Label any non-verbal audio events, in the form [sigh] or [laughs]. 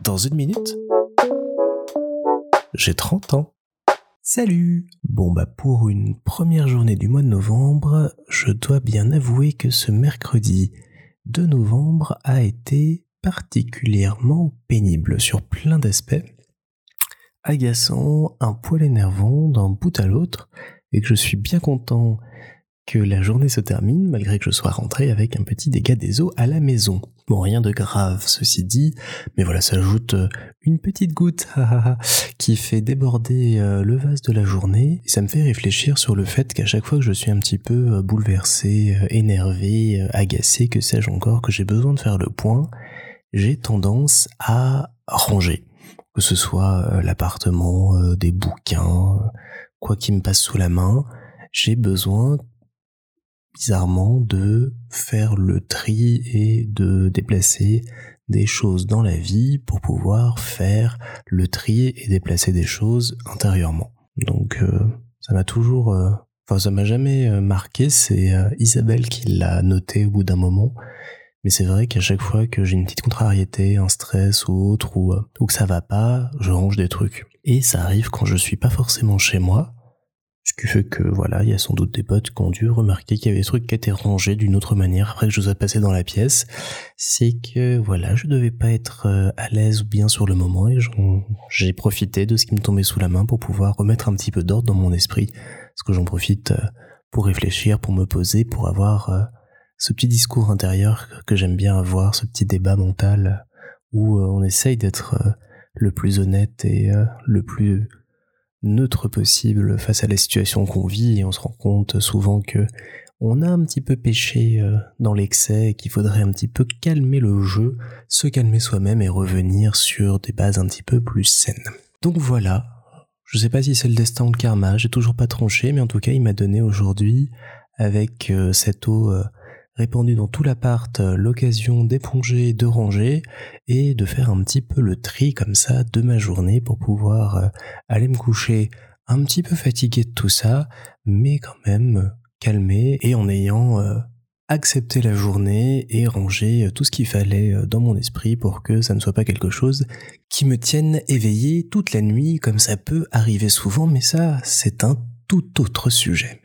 Dans une minute, j'ai 30 ans. Salut Bon bah pour une première journée du mois de novembre, je dois bien avouer que ce mercredi 2 novembre a été particulièrement pénible sur plein d'aspects, agaçant, un poil énervant d'un bout à l'autre, et que je suis bien content que la journée se termine malgré que je sois rentré avec un petit dégât des eaux à la maison. Bon, rien de grave, ceci dit, mais voilà, ça ajoute euh, une petite goutte [laughs] qui fait déborder euh, le vase de la journée. Et ça me fait réfléchir sur le fait qu'à chaque fois que je suis un petit peu euh, bouleversé, énervé, agacé, que sais-je encore, que j'ai besoin de faire le point, j'ai tendance à ranger. Que ce soit l'appartement, des bouquins, quoi qui me passe sous la main, j'ai besoin bizarrement de faire le tri et de déplacer des choses dans la vie pour pouvoir faire le tri et déplacer des choses intérieurement. Donc euh, ça m'a toujours... Euh, enfin ça m'a jamais euh, marqué, c'est Isabelle qui l'a noté au bout d'un moment. Mais c'est vrai qu'à chaque fois que j'ai une petite contrariété, un stress ou autre, ou, ou que ça va pas, je range des trucs. Et ça arrive quand je suis pas forcément chez moi, ce qui fait que voilà, il y a sans doute des potes qui ont dû remarquer qu'il y avait des trucs qui étaient rangés d'une autre manière après que je sois passé dans la pièce. C'est que voilà, je devais pas être euh, à l'aise ou bien sur le moment et j'ai profité de ce qui me tombait sous la main pour pouvoir remettre un petit peu d'ordre dans mon esprit. Parce que j'en profite euh, pour réfléchir, pour me poser, pour avoir euh, ce petit discours intérieur que j'aime bien avoir, ce petit débat mental où on essaye d'être le plus honnête et le plus neutre possible face à la situation qu'on vit et on se rend compte souvent que on a un petit peu péché euh, dans l'excès et qu'il faudrait un petit peu calmer le jeu, se calmer soi-même et revenir sur des bases un petit peu plus saines. Donc voilà, je sais pas si c'est le destin ou le karma, j'ai toujours pas tranché, mais en tout cas il m'a donné aujourd'hui, avec euh, cette eau euh, répandu dans tout l'appart euh, l'occasion d'éponger, de ranger et de faire un petit peu le tri comme ça de ma journée pour pouvoir euh, aller me coucher un petit peu fatigué de tout ça, mais quand même calmé et en ayant euh, accepté la journée et rangé tout ce qu'il fallait dans mon esprit pour que ça ne soit pas quelque chose qui me tienne éveillé toute la nuit comme ça peut arriver souvent, mais ça c'est un tout autre sujet.